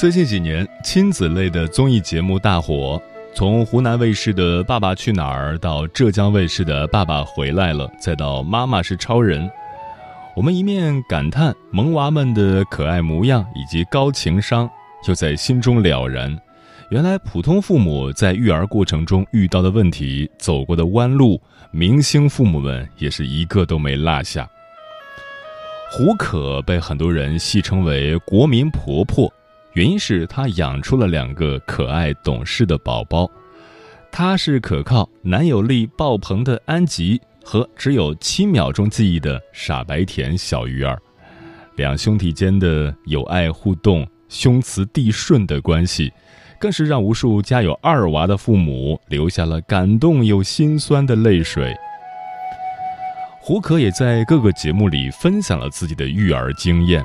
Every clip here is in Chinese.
最近几年，亲子类的综艺节目大火，从湖南卫视的《爸爸去哪儿》到浙江卫视的《爸爸回来了》，再到《妈妈是超人》，我们一面感叹萌娃们的可爱模样以及高情商，又在心中了然，原来普通父母在育儿过程中遇到的问题、走过的弯路，明星父母们也是一个都没落下。胡可被很多人戏称为“国民婆婆”。原因是她养出了两个可爱懂事的宝宝，她是可靠、男友力爆棚的安吉和只有七秒钟记忆的傻白甜小鱼儿，两兄弟间的友爱互动、兄慈弟顺的关系，更是让无数家有二娃的父母流下了感动又心酸的泪水。胡可也在各个节目里分享了自己的育儿经验。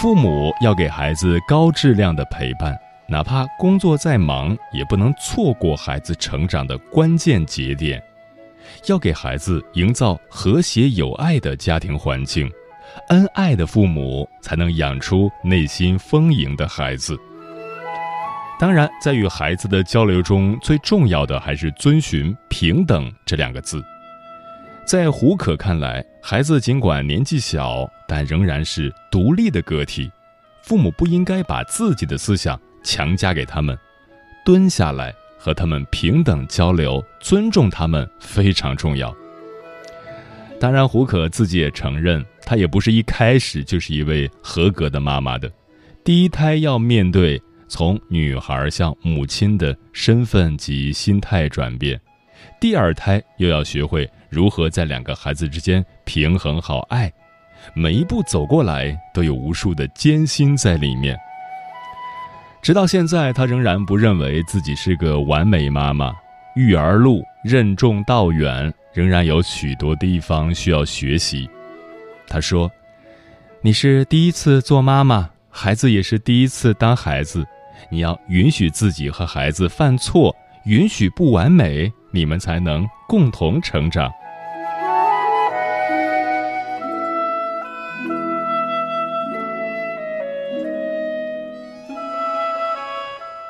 父母要给孩子高质量的陪伴，哪怕工作再忙，也不能错过孩子成长的关键节点。要给孩子营造和谐有爱的家庭环境，恩爱的父母才能养出内心丰盈的孩子。当然，在与孩子的交流中，最重要的还是遵循“平等”这两个字。在胡可看来，孩子尽管年纪小，但仍然是独立的个体，父母不应该把自己的思想强加给他们，蹲下来和他们平等交流，尊重他们非常重要。当然，胡可自己也承认，她也不是一开始就是一位合格的妈妈的，第一胎要面对从女孩向母亲的身份及心态转变，第二胎又要学会。如何在两个孩子之间平衡好爱？每一步走过来都有无数的艰辛在里面。直到现在，她仍然不认为自己是个完美妈妈。育儿路任重道远，仍然有许多地方需要学习。她说：“你是第一次做妈妈，孩子也是第一次当孩子。你要允许自己和孩子犯错，允许不完美，你们才能共同成长。”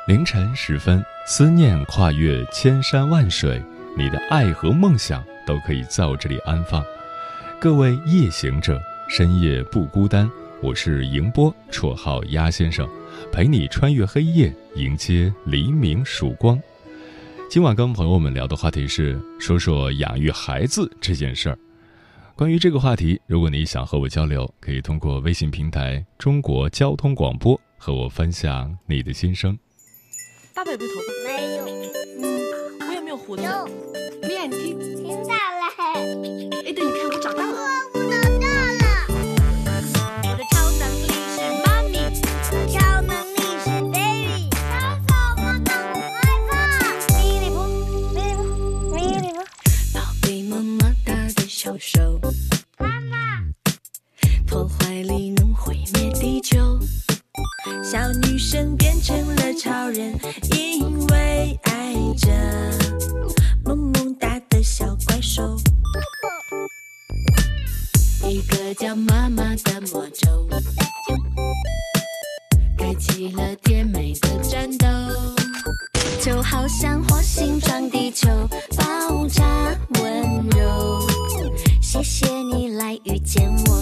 凌晨时分，思念跨越千山万水，你的爱和梦想都可以在我这里安放。各位夜行者，深夜不孤单。我是迎波，绰号鸭先生，陪你穿越黑夜，迎接黎明曙光。今晚跟朋友们聊的话题是说说养育孩子这件事儿。关于这个话题，如果你想和我交流，可以通过微信平台“中国交通广播”和我分享你的心声。爸爸有没有头发？没有。嗯，我有没有胡子？有。我眼睛？听到了。哎，对，你看我长大了。见我。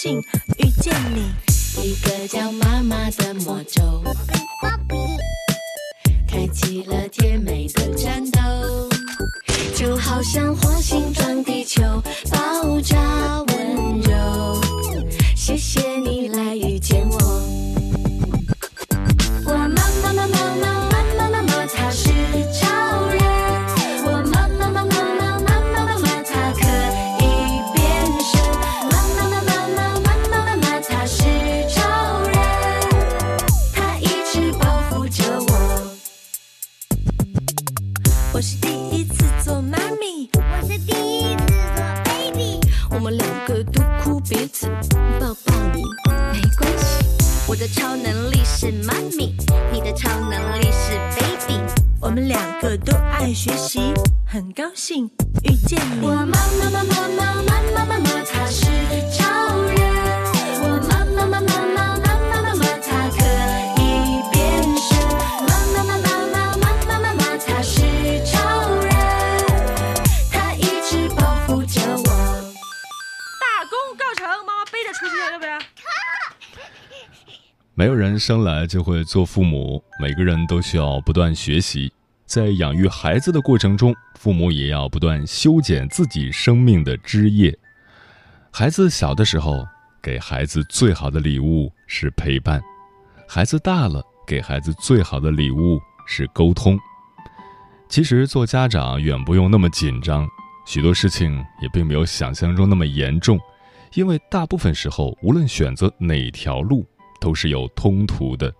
幸遇见你。一个叫妈妈的魔咒，开启了甜美的战斗，就好像火星撞地球，爆炸温柔。谢谢你来很高兴遇见你。我妈妈妈妈妈妈妈妈妈，她是超人。我妈妈妈妈妈妈妈妈妈，她可以变身。妈妈妈妈妈妈妈妈妈，她是超人，她一直保护着我。大功告成，妈妈背着出去，要不要？没有人生来就会做父母，每个人都需要不断学习。在养育孩子的过程中，父母也要不断修剪自己生命的枝叶。孩子小的时候，给孩子最好的礼物是陪伴；孩子大了，给孩子最好的礼物是沟通。其实做家长远不用那么紧张，许多事情也并没有想象中那么严重，因为大部分时候，无论选择哪条路，都是有通途的。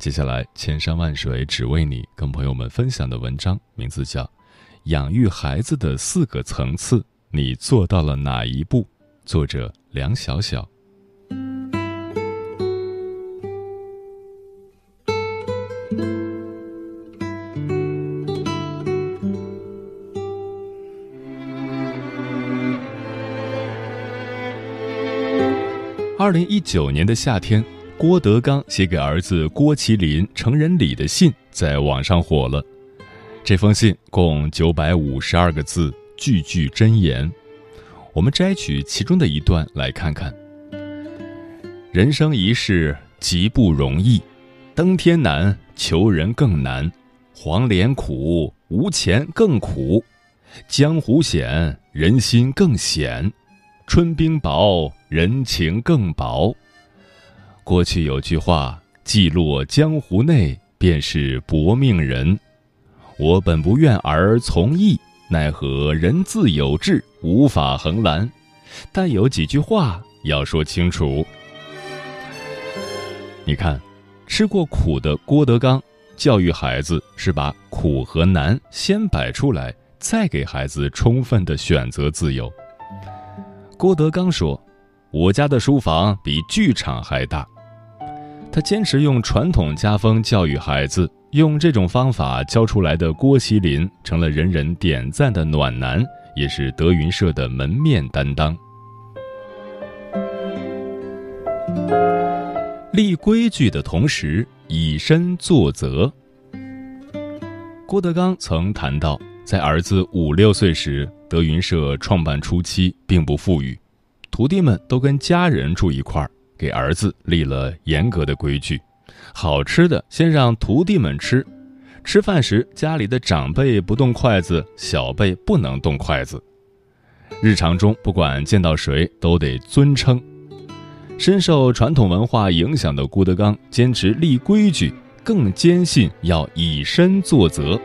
接下来，千山万水只为你，跟朋友们分享的文章名字叫《养育孩子的四个层次》，你做到了哪一步？作者梁晓晓。二零一九年的夏天，郭德纲写给儿子郭麒麟成人礼的信在网上火了。这封信共九百五十二个字，句句真言。我们摘取其中的一段来看看。人生一世极不容易，登天难，求人更难。黄连苦，无钱更苦；江湖险，人心更险。春冰薄，人情更薄。过去有句话：“既落江湖内，便是薄命人。”我本不愿儿从义，奈何人自有志，无法横拦。但有几句话要说清楚。你看，吃过苦的郭德纲，教育孩子是把苦和难先摆出来，再给孩子充分的选择自由。郭德纲说：“我家的书房比剧场还大。”他坚持用传统家风教育孩子，用这种方法教出来的郭麒麟成了人人点赞的暖男，也是德云社的门面担当。立规矩的同时，以身作则。郭德纲曾谈到，在儿子五六岁时，德云社创办初期并不富裕，徒弟们都跟家人住一块儿，给儿子立了严格的规矩：好吃的先让徒弟们吃，吃饭时家里的长辈不动筷子，小辈不能动筷子。日常中不管见到谁都得尊称。深受传统文化影响的郭德纲坚持立规矩，更坚信要以身作则。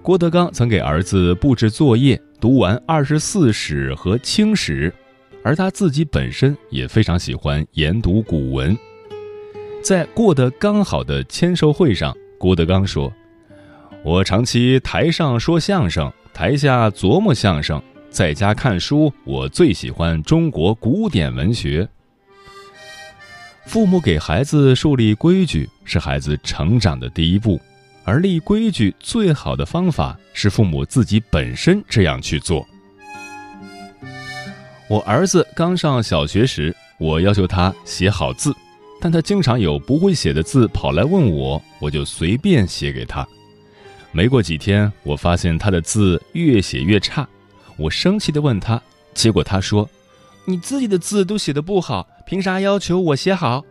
郭德纲曾给儿子布置作业，读完《二十四史》和《清史》，而他自己本身也非常喜欢研读古文。在过得刚好的签售会上，郭德纲说：“我长期台上说相声，台下琢磨相声，在家看书，我最喜欢中国古典文学。”父母给孩子树立规矩，是孩子成长的第一步。而立规矩最好的方法是父母自己本身这样去做。我儿子刚上小学时，我要求他写好字，但他经常有不会写的字跑来问我，我就随便写给他。没过几天，我发现他的字越写越差，我生气地问他，结果他说：“你自己的字都写得不好，凭啥要求我写好？”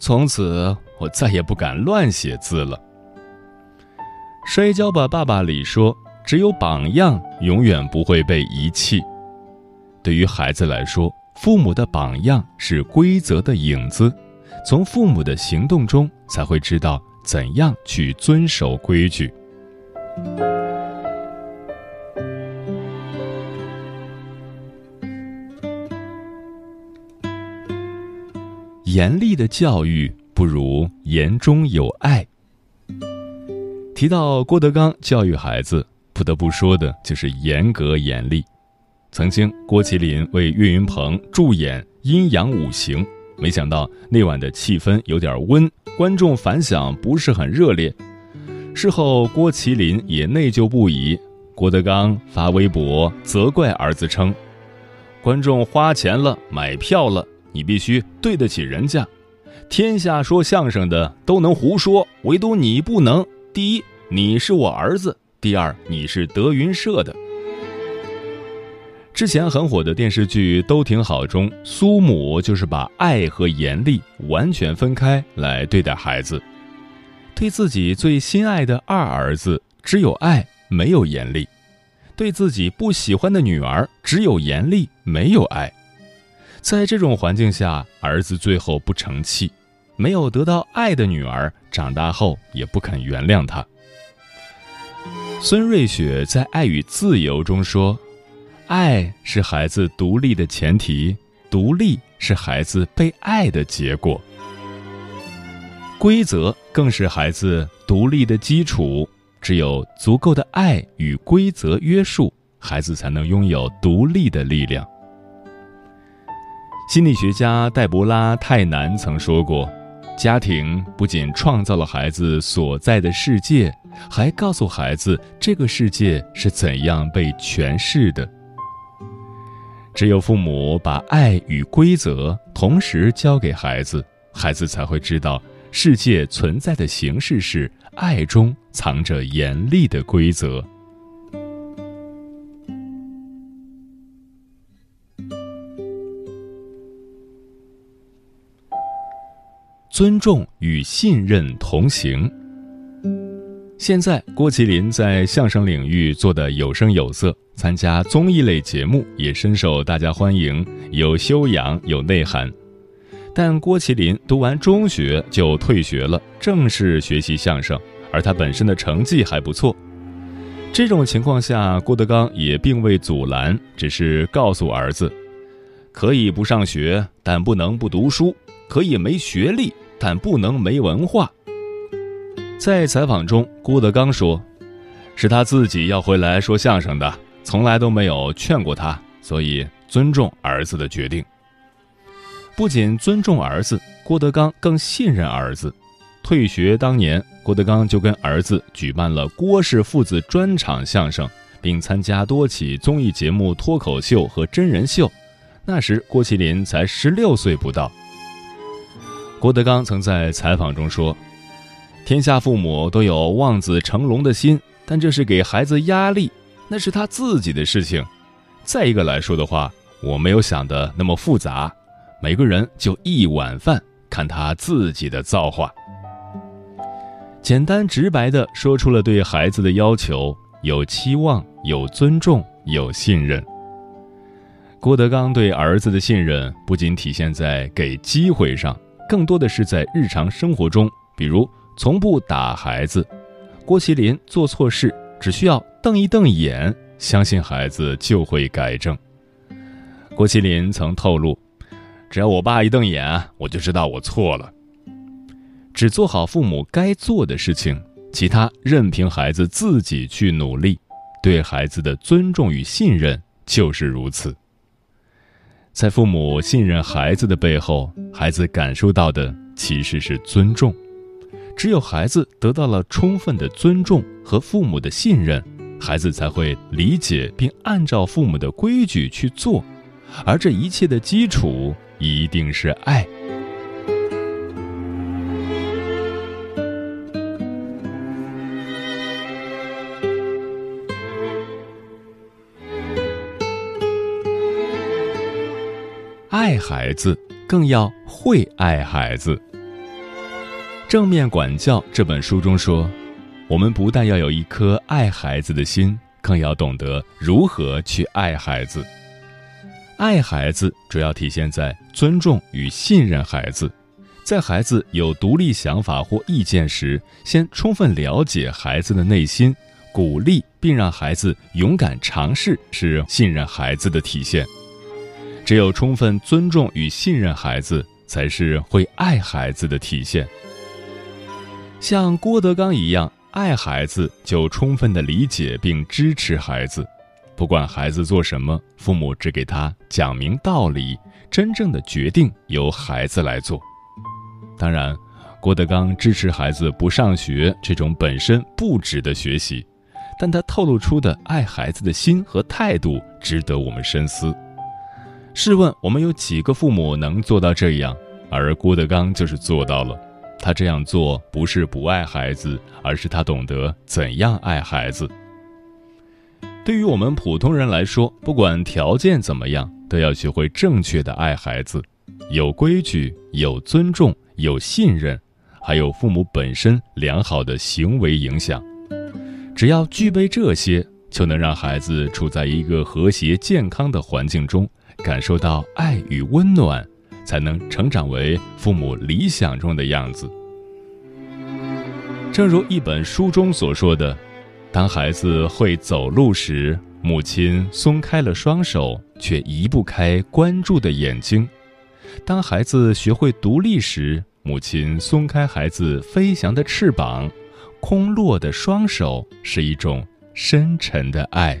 从此，我再也不敢乱写字了。摔跤吧，爸爸里说：“只有榜样，永远不会被遗弃。”对于孩子来说，父母的榜样是规则的影子，从父母的行动中才会知道怎样去遵守规矩。严厉的教育不如言中有爱。提到郭德纲教育孩子，不得不说的就是严格严厉。曾经，郭麒麟为岳云鹏助演《阴阳五行》，没想到那晚的气氛有点温，观众反响不是很热烈。事后，郭麒麟也内疚不已。郭德纲发微博责怪儿子称：“观众花钱了，买票了，你必须对得起人家。天下说相声的都能胡说，唯独你不能。第一，你是我儿子；第二，你是德云社的。”之前很火的电视剧《都挺好》中，苏母就是把爱和严厉完全分开来对待孩子，对自己最心爱的二儿子只有爱没有严厉，对自己不喜欢的女儿只有严厉没有爱。在这种环境下，儿子最后不成器，没有得到爱的女儿长大后也不肯原谅他。孙瑞雪在《爱与自由》中说。爱是孩子独立的前提，独立是孩子被爱的结果。规则更是孩子独立的基础。只有足够的爱与规则约束，孩子才能拥有独立的力量。心理学家黛博拉·泰南曾说过：“家庭不仅创造了孩子所在的世界，还告诉孩子这个世界是怎样被诠释的。”只有父母把爱与规则同时教给孩子，孩子才会知道世界存在的形式是爱中藏着严厉的规则。尊重与信任同行。现在，郭麒麟在相声领域做得有声有色，参加综艺类节目也深受大家欢迎，有修养、有内涵。但郭麒麟读完中学就退学了，正式学习相声，而他本身的成绩还不错。这种情况下，郭德纲也并未阻拦，只是告诉儿子：可以不上学，但不能不读书；可以没学历，但不能没文化。在采访中，郭德纲说：“是他自己要回来说相声的，从来都没有劝过他，所以尊重儿子的决定。不仅尊重儿子，郭德纲更信任儿子。退学当年，郭德纲就跟儿子举办了郭氏父子专场相声，并参加多起综艺节目、脱口秀和真人秀。那时，郭麒麟才十六岁不到。郭德纲曾在采访中说。”天下父母都有望子成龙的心，但这是给孩子压力，那是他自己的事情。再一个来说的话，我没有想的那么复杂，每个人就一碗饭，看他自己的造化。简单直白的说出了对孩子的要求：有期望，有尊重，有信任。郭德纲对儿子的信任不仅体现在给机会上，更多的是在日常生活中，比如。从不打孩子，郭麒麟做错事只需要瞪一瞪眼，相信孩子就会改正。郭麒麟曾透露，只要我爸一瞪眼，我就知道我错了。只做好父母该做的事情，其他任凭孩子自己去努力。对孩子的尊重与信任就是如此。在父母信任孩子的背后，孩子感受到的其实是尊重。只有孩子得到了充分的尊重和父母的信任，孩子才会理解并按照父母的规矩去做，而这一切的基础一定是爱。爱孩子，更要会爱孩子。《正面管教》这本书中说，我们不但要有一颗爱孩子的心，更要懂得如何去爱孩子。爱孩子主要体现在尊重与信任孩子，在孩子有独立想法或意见时，先充分了解孩子的内心，鼓励并让孩子勇敢尝试，是信任孩子的体现。只有充分尊重与信任孩子，才是会爱孩子的体现。像郭德纲一样爱孩子，就充分的理解并支持孩子，不管孩子做什么，父母只给他讲明道理，真正的决定由孩子来做。当然，郭德纲支持孩子不上学这种本身不值得学习，但他透露出的爱孩子的心和态度，值得我们深思。试问，我们有几个父母能做到这样？而郭德纲就是做到了。他这样做不是不爱孩子，而是他懂得怎样爱孩子。对于我们普通人来说，不管条件怎么样，都要学会正确的爱孩子，有规矩、有尊重、有信任，还有父母本身良好的行为影响。只要具备这些，就能让孩子处在一个和谐健康的环境中。感受到爱与温暖，才能成长为父母理想中的样子。正如一本书中所说的：“当孩子会走路时，母亲松开了双手，却移不开关注的眼睛；当孩子学会独立时，母亲松开孩子飞翔的翅膀，空落的双手是一种深沉的爱。”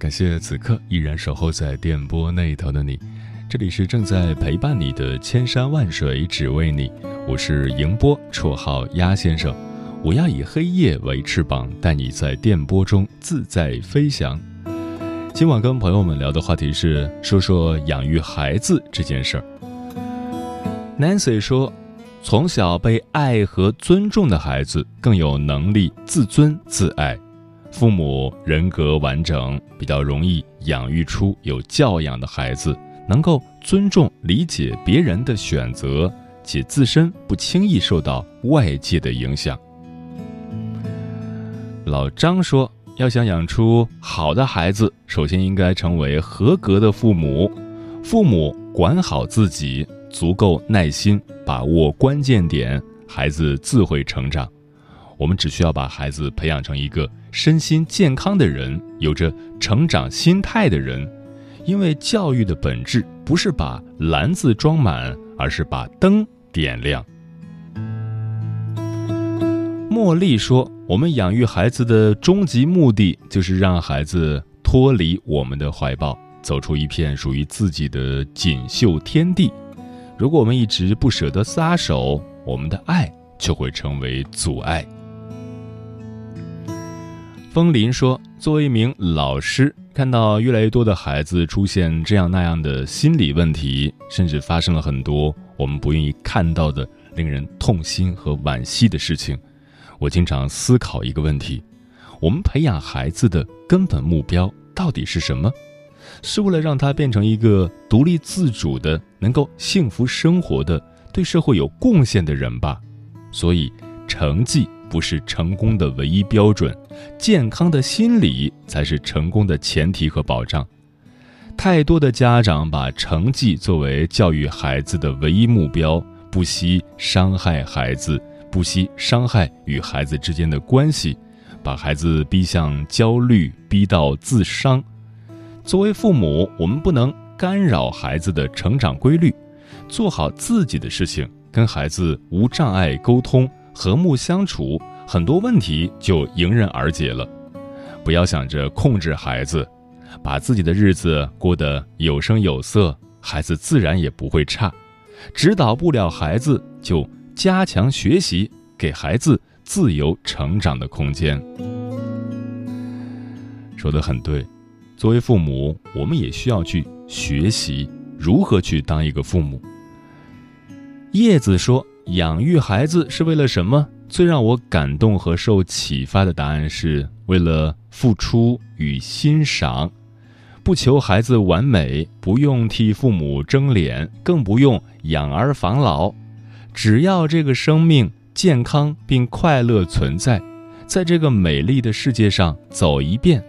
感谢此刻依然守候在电波那头的你，这里是正在陪伴你的千山万水只为你，我是迎波，绰号鸭先生，我要以黑夜为翅膀，带你在电波中自在飞翔。今晚跟朋友们聊的话题是说说养育孩子这件事儿。Nancy 说，从小被爱和尊重的孩子更有能力自尊自爱。父母人格完整，比较容易养育出有教养的孩子，能够尊重、理解别人的选择，且自身不轻易受到外界的影响。老张说，要想养出好的孩子，首先应该成为合格的父母。父母管好自己，足够耐心，把握关键点，孩子自会成长。我们只需要把孩子培养成一个。身心健康的人，有着成长心态的人，因为教育的本质不是把篮子装满，而是把灯点亮。茉莉说：“我们养育孩子的终极目的，就是让孩子脱离我们的怀抱，走出一片属于自己的锦绣天地。如果我们一直不舍得撒手，我们的爱就会成为阻碍。”风林说：“作为一名老师，看到越来越多的孩子出现这样那样的心理问题，甚至发生了很多我们不愿意看到的、令人痛心和惋惜的事情。我经常思考一个问题：我们培养孩子的根本目标到底是什么？是为了让他变成一个独立自主的、能够幸福生活的、对社会有贡献的人吧？所以。”成绩不是成功的唯一标准，健康的心理才是成功的前提和保障。太多的家长把成绩作为教育孩子的唯一目标，不惜伤害孩子，不惜伤害与孩子之间的关系，把孩子逼向焦虑，逼到自伤。作为父母，我们不能干扰孩子的成长规律，做好自己的事情，跟孩子无障碍沟通。和睦相处，很多问题就迎刃而解了。不要想着控制孩子，把自己的日子过得有声有色，孩子自然也不会差。指导不了孩子，就加强学习，给孩子自由成长的空间。说的很对，作为父母，我们也需要去学习如何去当一个父母。叶子说。养育孩子是为了什么？最让我感动和受启发的答案是为了付出与欣赏，不求孩子完美，不用替父母争脸，更不用养儿防老，只要这个生命健康并快乐存在，在这个美丽的世界上走一遍，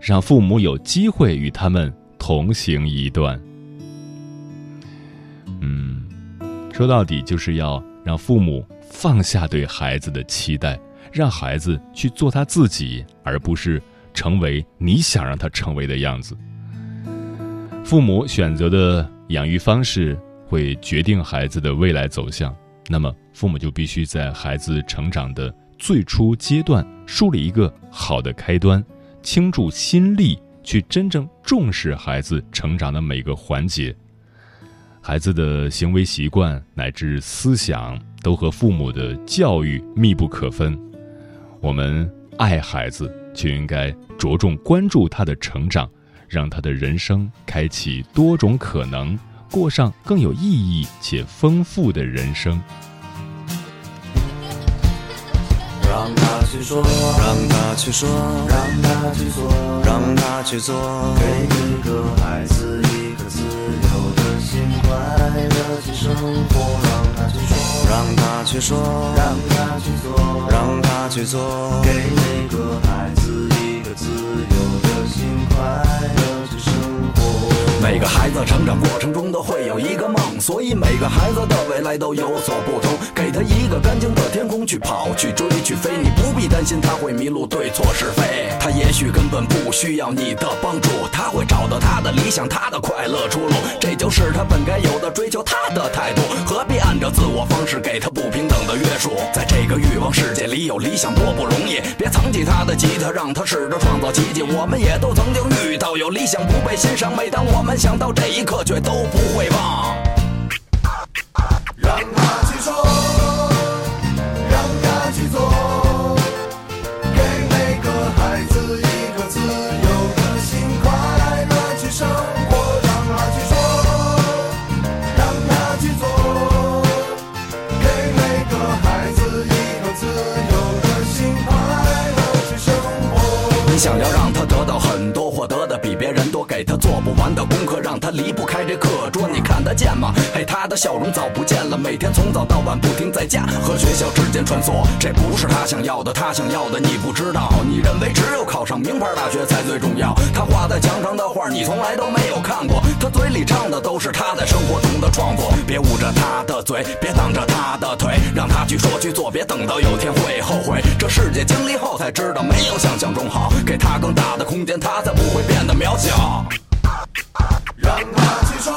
让父母有机会与他们同行一段。嗯，说到底就是要。让父母放下对孩子的期待，让孩子去做他自己，而不是成为你想让他成为的样子。父母选择的养育方式会决定孩子的未来走向，那么父母就必须在孩子成长的最初阶段树立一个好的开端，倾注心力去真正重视孩子成长的每个环节。孩子的行为习惯乃至思想都和父母的教育密不可分。我们爱孩子，就应该着重关注他的成长，让他的人生开启多种可能，过上更有意义且丰富的人生。让他去说，让他去，做，让他去做，给一个孩子去生活。让他去说，让他去说，让他去做，让他去做，给每个孩子每个孩子成长过程中都会有一个梦，所以每个孩子的未来都有所不同。给他一个干净的天空去跑、去追、去飞，你不必担心他会迷路对错是非。他也许根本不需要你的帮助，他会找到他的理想、他的快乐出路。这就是他本该有的追求他的态度，何必按照自我方式给他不平等的约束？在这个欲望世界里，有理想多不容易。别藏起他的吉他，让他试着创造奇迹。我们也都曾经遇遇到有理想不被欣赏，每当我们。想到这一刻，却都不会忘。给他做不完的功课。让他离不开这课桌，得见吗？嘿，他的笑容早不见了，每天从早到晚不停在家和学校之间穿梭。这不是他想要的，他想要的你不知道。你认为只有考上名牌大学才最重要？他画在墙上的画，你从来都没有看过。他嘴里唱的都是他在生活中的创作。别捂着他的嘴，别挡着他的腿，让他去说去做，别等到有天会后悔。这世界经历后才知道，没有想象中好。给他更大的空间，他才不会变得渺小。让他去说，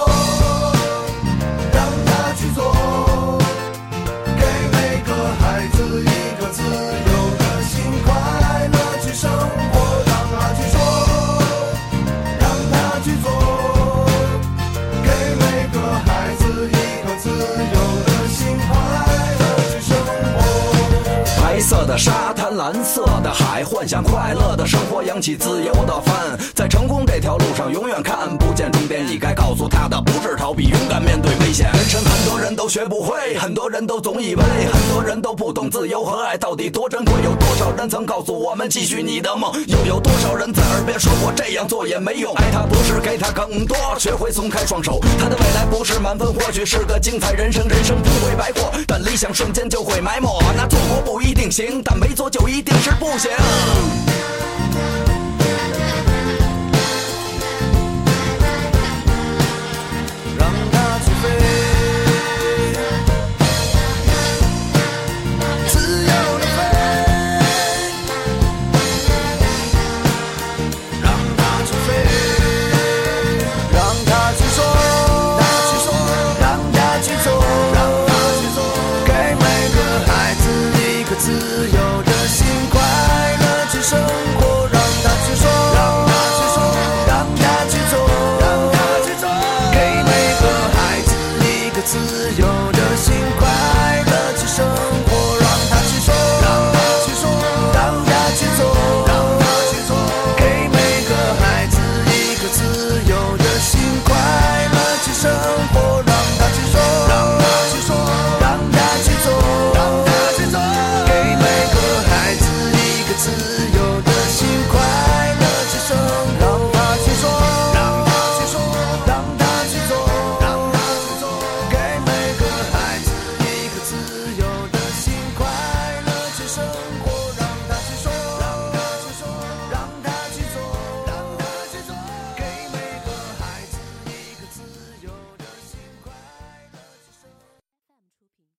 蓝色的海，幻想快乐的生活，扬起自由的帆。在成功这条路上，永远看不见终点。你该告诉他的不是逃避，勇敢面对危险。人生很多人都学不会，很多人都总以为，很多人都不懂自由和爱到底多珍贵。有多少人曾告诉我们继续你的梦？又有多少人在耳边说过这样做也没用？爱他不是给他更多，学会松开双手。他的未来不是满分，或许是个精彩人生。人生不会白过，但理想瞬间就会埋没。那做过不一定行，但没做就一定是不行。